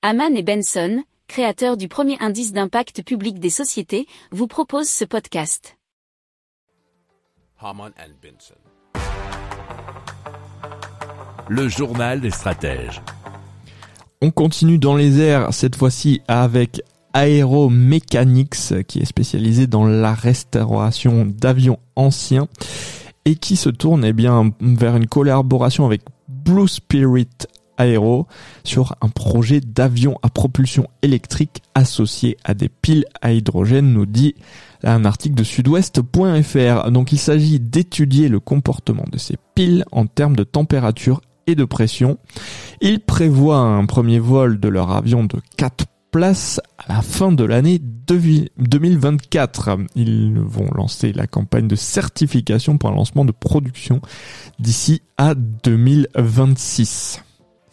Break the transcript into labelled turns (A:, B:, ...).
A: Haman et Benson, créateurs du premier indice d'impact public des sociétés, vous proposent ce podcast.
B: Haman and Benson. Le journal des stratèges.
C: On continue dans les airs, cette fois-ci avec Aeromechanics, qui est spécialisé dans la restauration d'avions anciens et qui se tourne eh bien, vers une collaboration avec Blue Spirit Aero sur un projet d'avion à propulsion électrique associé à des piles à hydrogène, nous dit un article de sudouest.fr. Donc il s'agit d'étudier le comportement de ces piles en termes de température et de pression. Il prévoit un premier vol de leur avion de 4 places à la fin de l'année 2024. Ils vont lancer la campagne de certification pour un lancement de production d'ici à 2026.